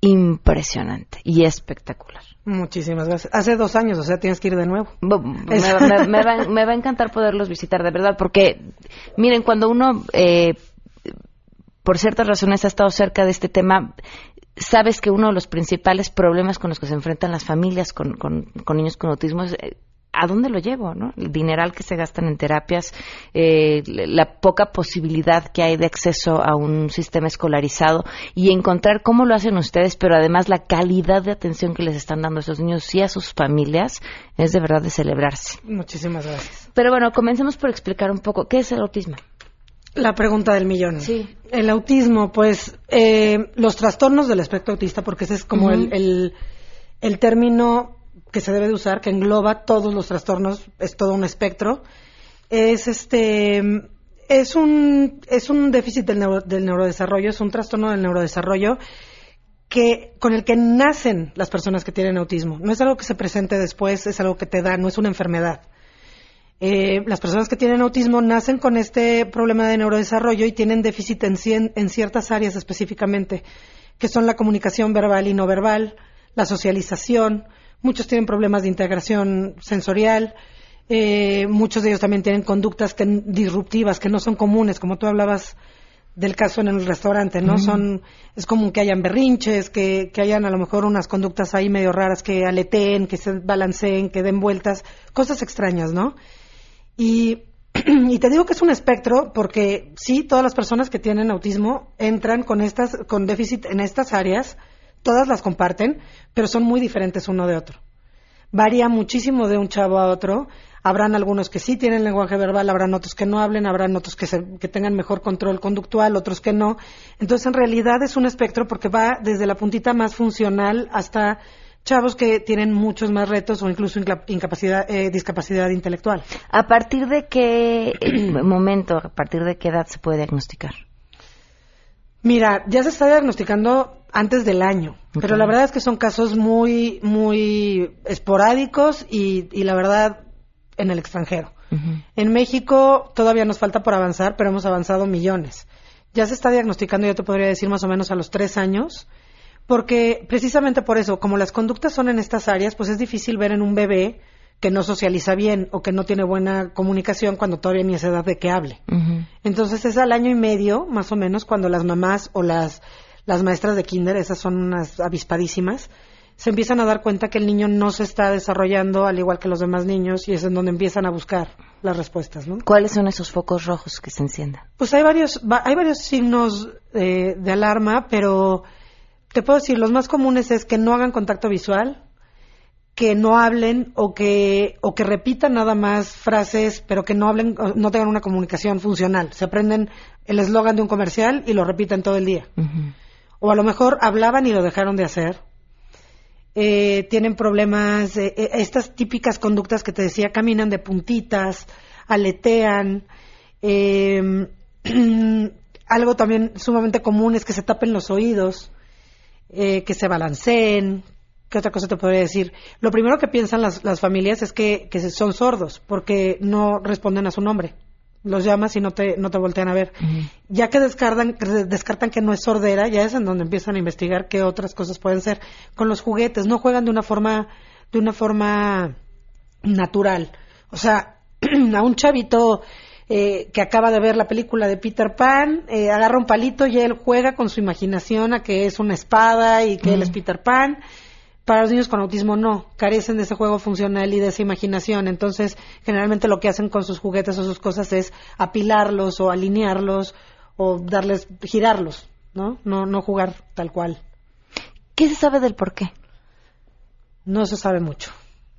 impresionante y espectacular. Muchísimas gracias. Hace dos años, o sea, tienes que ir de nuevo. Me, me, me, va, me va, a encantar poderlos visitar, de verdad, porque, miren, cuando uno, eh, por ciertas razones, ha estado cerca de este tema, sabes que uno de los principales problemas con los que se enfrentan las familias con, con, con niños con autismo es eh, ¿a dónde lo llevo? ¿no? El dineral que se gastan en terapias, eh, la poca posibilidad que hay de acceso a un sistema escolarizado y encontrar cómo lo hacen ustedes, pero además la calidad de atención que les están dando a esos niños y a sus familias es de verdad de celebrarse. Muchísimas gracias. Pero bueno, comencemos por explicar un poco qué es el autismo. La pregunta del millón. Sí. El autismo, pues, eh, los trastornos del espectro autista, porque ese es como uh -huh. el, el, el término que se debe de usar, que engloba todos los trastornos, es todo un espectro, es este es un es un déficit del, neuro, del neurodesarrollo, es un trastorno del neurodesarrollo que con el que nacen las personas que tienen autismo. No es algo que se presente después, es algo que te da, no es una enfermedad. Eh, las personas que tienen autismo nacen con este problema de neurodesarrollo y tienen déficit en, en ciertas áreas específicamente, que son la comunicación verbal y no verbal, la socialización, muchos tienen problemas de integración sensorial, eh, muchos de ellos también tienen conductas que, disruptivas que no son comunes, como tú hablabas del caso en el restaurante, ¿no? Son, es común que hayan berrinches, que, que hayan a lo mejor unas conductas ahí medio raras, que aleteen, que se balanceen, que den vueltas, cosas extrañas, ¿no? Y, y te digo que es un espectro porque sí, todas las personas que tienen autismo entran con estas, con déficit en estas áreas, todas las comparten, pero son muy diferentes uno de otro. Varía muchísimo de un chavo a otro. Habrán algunos que sí tienen lenguaje verbal, habrán otros que no hablen, habrán otros que, que tengan mejor control conductual, otros que no. Entonces, en realidad es un espectro porque va desde la puntita más funcional hasta chavos que tienen muchos más retos o incluso incapacidad, eh, discapacidad intelectual. ¿A partir de qué momento, a partir de qué edad se puede diagnosticar? Mira, ya se está diagnosticando antes del año, pero la verdad es que son casos muy, muy esporádicos y, la verdad en el extranjero. En México todavía nos falta por avanzar, pero hemos avanzado millones. Ya se está diagnosticando, yo te podría decir más o menos a los tres años, porque precisamente por eso, como las conductas son en estas áreas, pues es difícil ver en un bebé que no socializa bien o que no tiene buena comunicación cuando todavía ni es edad de que hable. Entonces es al año y medio, más o menos, cuando las mamás o las, las maestras de kinder, esas son unas avispadísimas, se empiezan a dar cuenta que el niño no se está desarrollando al igual que los demás niños y es en donde empiezan a buscar las respuestas, ¿no? ¿Cuáles son esos focos rojos que se enciendan? Pues hay varios, hay varios signos de, de alarma, pero te puedo decir, los más comunes es que no hagan contacto visual, que no hablen o que, o que repitan nada más frases, pero que no hablen, no tengan una comunicación funcional. Se aprenden el eslogan de un comercial y lo repiten todo el día. O a lo mejor hablaban y lo dejaron de hacer. Eh, tienen problemas, eh, eh, estas típicas conductas que te decía, caminan de puntitas, aletean. Em, algo también sumamente común es que se tapen los oídos, que se balanceen, ¿Qué otra cosa te podría decir? Lo primero que piensan las, las familias es que, que, son sordos porque no responden a su nombre. Los llamas y no te, no te voltean a ver. Ya que descartan, descartan que no es sordera, ya es en donde empiezan a investigar qué otras cosas pueden ser. Con los juguetes, no juegan de una forma, de una forma natural. O sea, a un chavito eh, que acaba de ver la película de Peter Pan, eh, agarra un palito y él juega con su imaginación a que es una espada y que él es Peter Pan para los niños con autismo no, carecen de ese juego funcional y de esa imaginación. Entonces, generalmente lo que hacen con sus juguetes o sus cosas es apilarlos o alinearlos o darles, girarlos, ¿no? No, no jugar tal cual. ¿Qué se sabe del por qué? No se sabe mucho.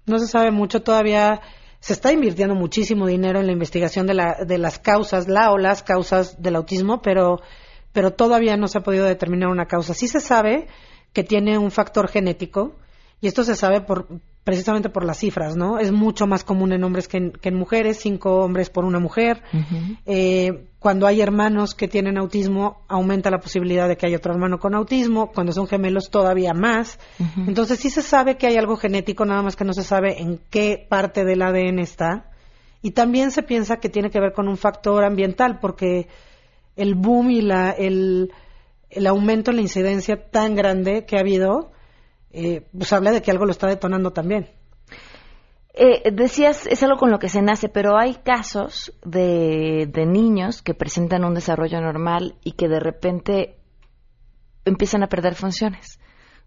No se sabe mucho todavía. Se está invirtiendo muchísimo dinero en la investigación de, la, de las causas, la o las causas del autismo, pero, pero todavía no se ha podido determinar una causa. Sí se sabe que tiene un factor genético, y esto se sabe por, precisamente por las cifras, ¿no? Es mucho más común en hombres que en, mujeres, cinco hombres por una mujer. Eh, cuando hay hermanos que tienen autismo, aumenta la posibilidad de que haya otro hermano con autismo. Cuando son gemelos, todavía más. Entonces, sí se sabe que hay algo genético, nada más que no se sabe en qué parte del ADN está. Y también se piensa que tiene que ver con un factor ambiental, porque el boom y la, el, el aumento en la incidencia tan grande que ha habido, eh, pues habla de que algo lo está detonando también. Eh, decías, es algo con lo que se nace, pero hay casos de, de niños que presentan un desarrollo normal y que de repente empiezan a perder funciones.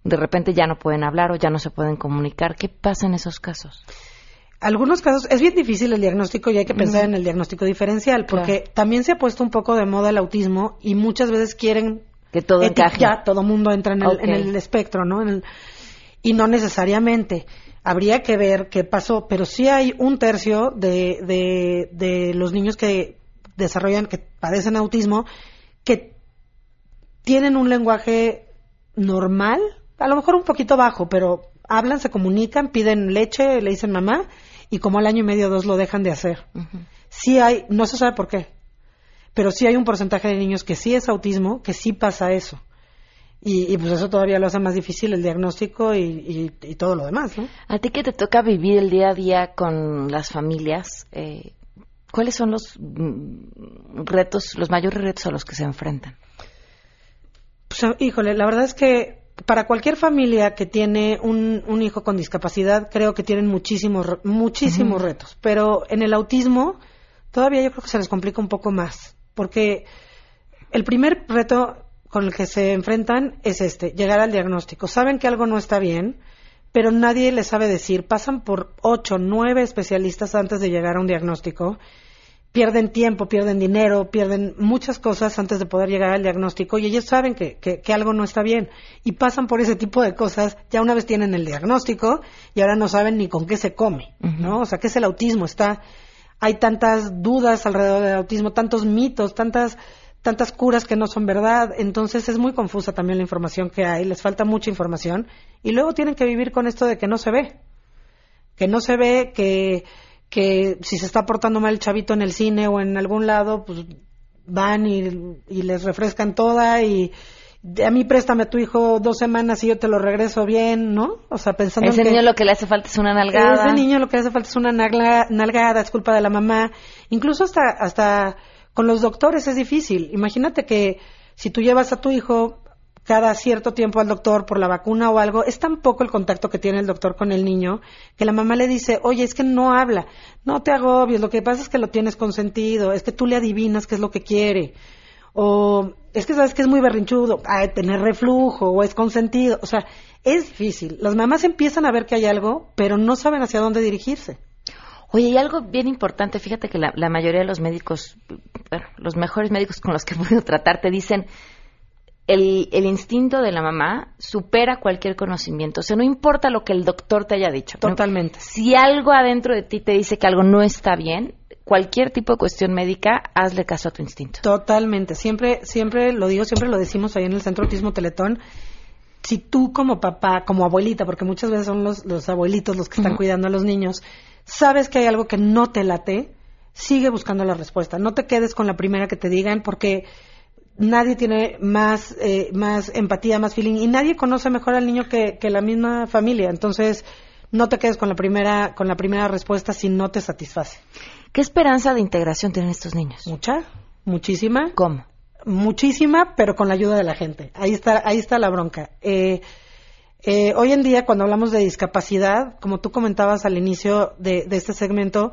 De repente ya no pueden hablar o ya no se pueden comunicar. ¿Qué pasa en esos casos? Algunos casos es bien difícil el diagnóstico y hay que pensar en el diagnóstico diferencial porque también se ha puesto un poco de moda el autismo y muchas veces quieren que todo encaje. Ya todo mundo entra en el, espectro, ¿no? Y no necesariamente. Habría que ver qué pasó, pero sí hay un tercio de, de, de los niños que desarrollan, que padecen autismo, que tienen un lenguaje normal, a lo mejor un poquito bajo, pero hablan, se comunican, piden leche, le dicen mamá, y como al año y medio o dos lo dejan de hacer. Sí hay, no se sabe por qué, pero sí hay un porcentaje de niños que sí es autismo, que sí pasa eso. Y, pues eso todavía lo hace más difícil el diagnóstico y, todo lo demás, ¿no? A ti que te toca vivir el día a día con las familias, eh, ¿cuáles son los mm, retos, los mayores retos a los que se enfrentan? Pues, híjole, la verdad es que para cualquier familia que tiene un, hijo con discapacidad, creo que tienen muchísimos, muchísimos retos. Pero en el autismo, todavía yo creo que se les complica un poco más. Porque el primer reto con el que se enfrentan es este, llegar al diagnóstico. Saben que algo no está bien, pero nadie les sabe decir. Pasan por ocho, nueve especialistas antes de llegar a un diagnóstico pierden tiempo, pierden dinero, pierden muchas cosas antes de poder llegar al diagnóstico y ellos saben que, que, algo no está bien y pasan por ese tipo de cosas, ya una vez tienen el diagnóstico y ahora no saben ni con qué se come, ¿no? O sea, ¿qué es el autismo? Está, hay tantas dudas alrededor del autismo, tantos mitos, tantas, tantas curas que no son verdad, entonces es muy confusa también la información que hay, les falta mucha información y luego tienen que vivir con esto de que no se ve, que no se ve, que que si se está portando mal el chavito en el cine o en algún lado, pues van y, les refrescan toda y a mí préstame a tu hijo dos semanas y yo te lo regreso bien, ¿no? O sea, pensando ese niño lo que le hace falta es una nalgada. Ese niño lo que le hace falta es una nalgada, es culpa de la mamá. Incluso hasta, hasta con los doctores es difícil. Imagínate que si tú llevas a tu hijo cada cierto tiempo al doctor por la vacuna o algo, es tan poco el contacto que tiene el doctor con el niño que la mamá le dice, oye, es que no habla, no te agobies, lo que pasa es que lo tienes consentido, es que tú le adivinas qué es lo que quiere, o es que sabes que es muy berrinchudo, a tener reflujo, o es consentido, o sea, es difícil. Las mamás empiezan a ver que hay algo, pero no saben hacia dónde dirigirse. Oye, y algo bien importante, fíjate que la, la mayoría de los médicos, bueno, los mejores médicos con los que he podido tratar te dicen, el, el, instinto de la mamá supera cualquier conocimiento. O sea, no importa lo que el doctor te haya dicho. Totalmente. Si algo adentro de ti te dice que algo no está bien, cualquier tipo de cuestión médica, hazle caso a tu instinto. Totalmente. Siempre, siempre lo digo, siempre lo decimos ahí en el Centro Autismo Teletón. Si tú como papá, como abuelita, porque muchas veces son los, los abuelitos los que están cuidando a los niños, sabes que hay algo que no te late, sigue buscando la respuesta. No te quedes con la primera que te digan porque nadie tiene más, eh, más empatía, más feeling y nadie conoce mejor al niño que, que, la misma familia. Entonces, no te quedes con la primera, con la primera respuesta si no te satisface. ¿Qué esperanza de integración tienen estos niños? Mucha, muchísima. ¿Cómo? Muchísima, pero con la ayuda de la gente. Ahí está, ahí está la bronca. Eh, eh, hoy en día, cuando hablamos de discapacidad, como tú comentabas al inicio de, de este segmento,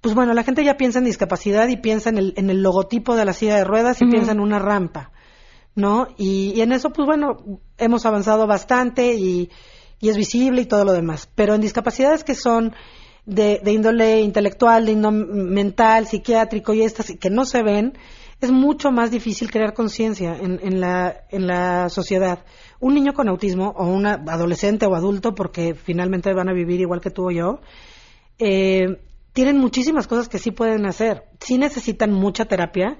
pues bueno, la gente ya piensa en discapacidad y piensa en el, en el logotipo de la silla de ruedas y piensa en una rampa, ¿no? Y, en eso, pues bueno, hemos avanzado bastante y, y, es visible y todo lo demás. Pero en discapacidades que son de, de índole intelectual, de índole mental, psiquiátrico y estas que no se ven, es mucho más difícil crear conciencia en, en, la, en la sociedad. Un niño con autismo o un adolescente o adulto, porque finalmente van a vivir igual que tú o yo, eh, tienen muchísimas cosas que sí pueden hacer. Sí necesitan mucha terapia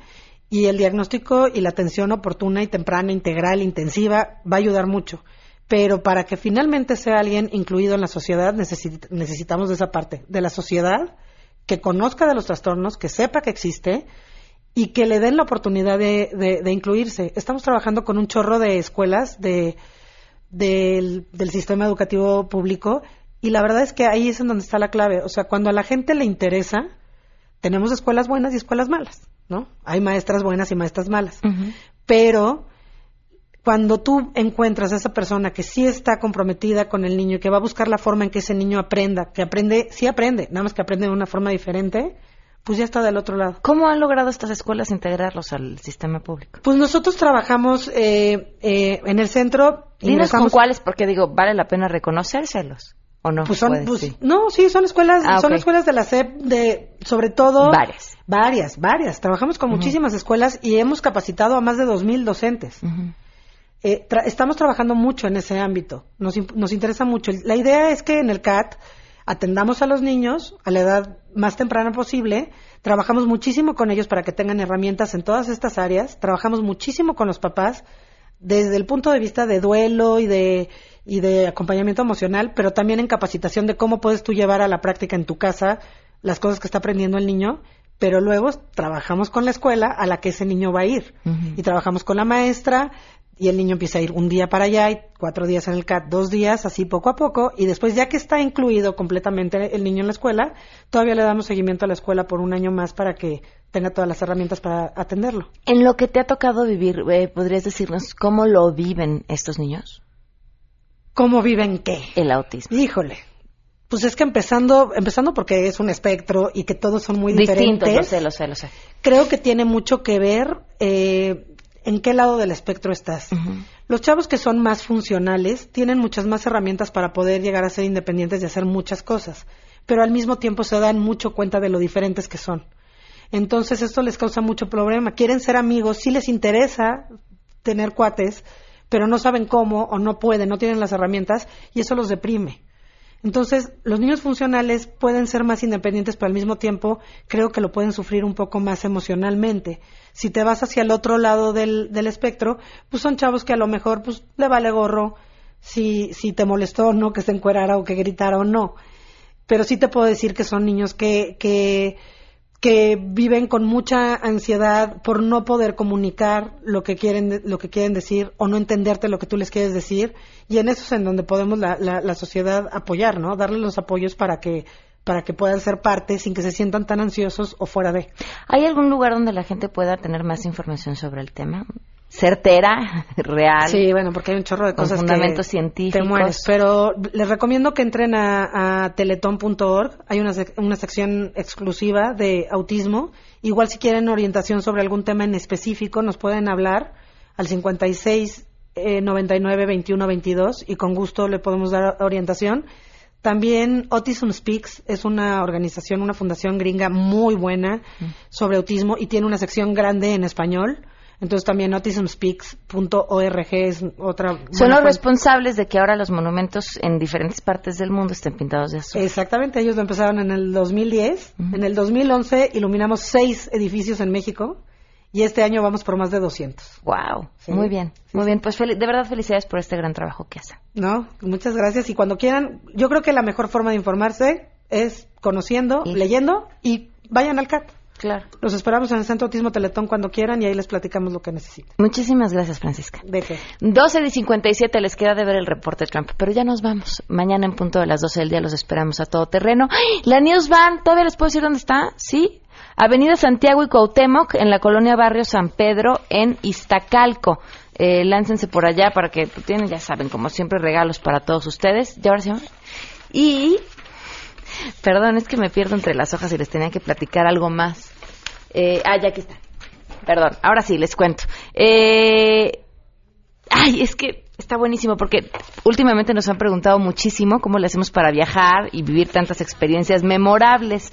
y el diagnóstico y la atención oportuna y temprana, integral, intensiva, va a ayudar mucho. Pero para que finalmente sea alguien incluido en la sociedad, necesitamos de esa parte, de la sociedad que conozca de los trastornos, que sepa que existe y que le den la oportunidad de, incluirse. Estamos trabajando con un chorro de escuelas de, del, del sistema educativo público y la verdad es que ahí es en donde está la clave. O sea, cuando a la gente le interesa, tenemos escuelas buenas y escuelas malas, ¿no? Hay maestras buenas y maestras malas. Pero cuando tú encuentras a esa persona que sí está comprometida con el niño y que va a buscar la forma en que ese niño aprenda, que aprende, sí aprende, nada más que aprende de una forma diferente, pues ya está del otro lado. ¿Cómo han logrado estas escuelas integrarlos al sistema público? Pues nosotros trabajamos eh, eh, en el centro. Dinos con cuáles, porque digo, vale la pena reconocérselos no? Pues son, pues, no, sí, son escuelas, ah, son escuelas de la SEP de, sobre todo. Varias. Varias, varias. Trabajamos con muchísimas escuelas y hemos capacitado a más de 2.000 docentes. Eh, estamos trabajando mucho en ese ámbito. Nos, nos interesa mucho. La idea es que en el CAT atendamos a los niños a la edad más temprana posible. Trabajamos muchísimo con ellos para que tengan herramientas en todas estas áreas. Trabajamos muchísimo con los papás desde el punto de vista de duelo y de y de acompañamiento emocional, pero también en capacitación de cómo puedes tú llevar a la práctica en tu casa las cosas que está aprendiendo el niño, pero luego trabajamos con la escuela a la que ese niño va a ir y trabajamos con la maestra y el niño empieza a ir un día para allá y cuatro días en el CAT, dos días, así poco a poco, y después ya que está incluido completamente el niño en la escuela, todavía le damos seguimiento a la escuela por un año más para que tenga todas las herramientas para atenderlo. En lo que te ha tocado vivir, eh, ¿podrías decirnos cómo lo viven estos niños? ¿Cómo viven qué? El autismo. Híjole. Pues es que empezando, empezando porque es un espectro y que todos son muy Distintos, diferentes. lo sé, lo sé, lo sé. Creo que tiene mucho que ver eh, en qué lado del espectro estás. Los chavos que son más funcionales tienen muchas más herramientas para poder llegar a ser independientes y hacer muchas cosas, pero al mismo tiempo se dan mucho cuenta de lo diferentes que son. Entonces esto les causa mucho problema. Quieren ser amigos, sí les interesa tener cuates, pero no saben cómo o no pueden, no tienen las herramientas y eso los deprime. Entonces, los niños funcionales pueden ser más independientes, pero al mismo tiempo creo que lo pueden sufrir un poco más emocionalmente. Si te vas hacia el otro lado del, del espectro, pues son chavos que a lo mejor pues le vale gorro si, si te molestó o no que se encuerara o que gritara o no. Pero sí te puedo decir que son niños que, que que viven con mucha ansiedad por no poder comunicar lo que quieren lo que quieren decir o no entenderte lo que tú les quieres decir. Y en eso es en donde podemos la, la, la sociedad apoyar no darles los apoyos para que para que puedan ser parte sin que se sientan tan ansiosos o fuera de. ¿Hay algún lugar donde la gente pueda tener más información sobre el tema? Certera, real. Sí, bueno, porque hay un chorro de con cosas fundamentos que científicos. te mueres. Pero les recomiendo que entren a, a teletón.org. Hay una, una sección exclusiva de autismo. Igual si quieren orientación sobre algún tema en específico, nos pueden hablar al 56 eh, 99 21 22 y con gusto le podemos dar orientación. También Autism Speaks es una organización, una fundación gringa muy buena sobre autismo y tiene una sección grande en español. Entonces también autismspeaks.org es otra. Son los responsables de que ahora los monumentos en diferentes partes del mundo estén pintados de azul. Exactamente, ellos lo empezaron en el 2010. En el 2011 iluminamos seis edificios en México y este año vamos por más de 200. Wow, Sí. muy bien, muy bien. Pues de verdad felicidades por este gran trabajo que hacen. ¿No? Muchas gracias y cuando quieran, yo creo que la mejor forma de informarse es conociendo, leyendo y vayan al CAT. Claro. Los esperamos en el Centro Autismo Teletón cuando quieran y ahí les platicamos lo que necesiten. Muchísimas gracias, Francisca. ¿De qué? 12 y 57 les queda de ver el reporte Trump, pero ya nos vamos. Mañana en punto de las 12 del día los esperamos a todo terreno. ¡Ay! La News Van, ¿todavía les puedo decir dónde está? Sí. Avenida Santiago y Cuauhtémoc en la colonia Barrio San Pedro en Iztacalco. Eh, láncense por allá para que tienen, ya saben, como siempre, regalos para todos ustedes. Y ahora sí, vamos. Y Perdón, es que me pierdo entre las hojas y les tenía que platicar algo más. Eh, ah, ya aquí está. Perdón, ahora sí, les cuento. Eh, ay, es que está buenísimo porque últimamente nos han preguntado muchísimo cómo le hacemos para viajar y vivir tantas experiencias memorables.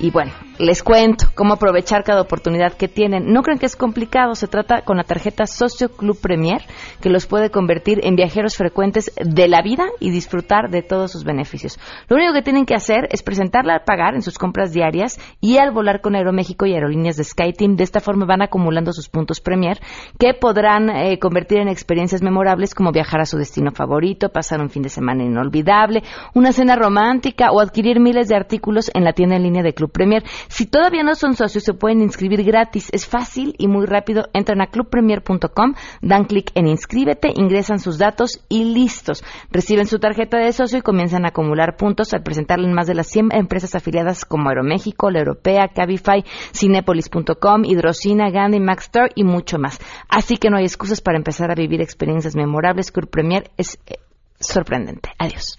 Y bueno, les cuento cómo aprovechar cada oportunidad que tienen. No creen que es complicado, se trata con la tarjeta Socio Club Premier, que los puede convertir en viajeros frecuentes de la vida y disfrutar de todos sus beneficios. Lo único que tienen que hacer es presentarla al pagar en sus compras diarias y al volar con Aeroméxico y aerolíneas de SkyTeam. De esta forma van acumulando sus puntos Premier, que podrán eh, convertir en experiencias memorables como viajar a su destino favorito, pasar un fin de semana inolvidable, una cena romántica o adquirir miles de artículos en la tienda en línea de Club Premier. Si todavía no son socios, se pueden inscribir gratis. Es fácil y muy rápido. Entran a clubpremier.com, dan clic en inscríbete, ingresan sus datos y listos. Reciben su tarjeta de socio y comienzan a acumular puntos al presentarle en más de las 100 empresas afiliadas como Aeroméxico, La Europea, Cabify, Cinepolis.com, Hidrocina, Gandhi, Max Store y mucho más. Así que no hay excusas para empezar a vivir experiencias memorables. Club Premier es eh, sorprendente. Adiós.